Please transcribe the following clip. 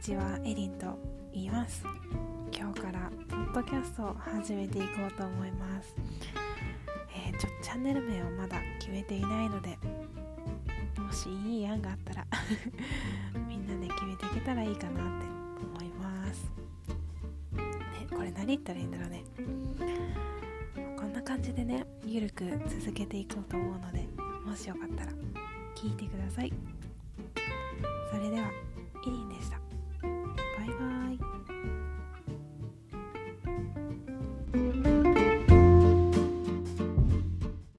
ちはエリンと言います。今日からポッドキャストを始めていこうと思います、えー、ちょチャンネル名をまだ決めていないのでもしいい案があったら みんなで決めていけたらいいかなって思います。ねこれ何言ったらいいんだろうね。こんな感じでねゆるく続けていこうと思うのでもしよかったら聞いてください。それでは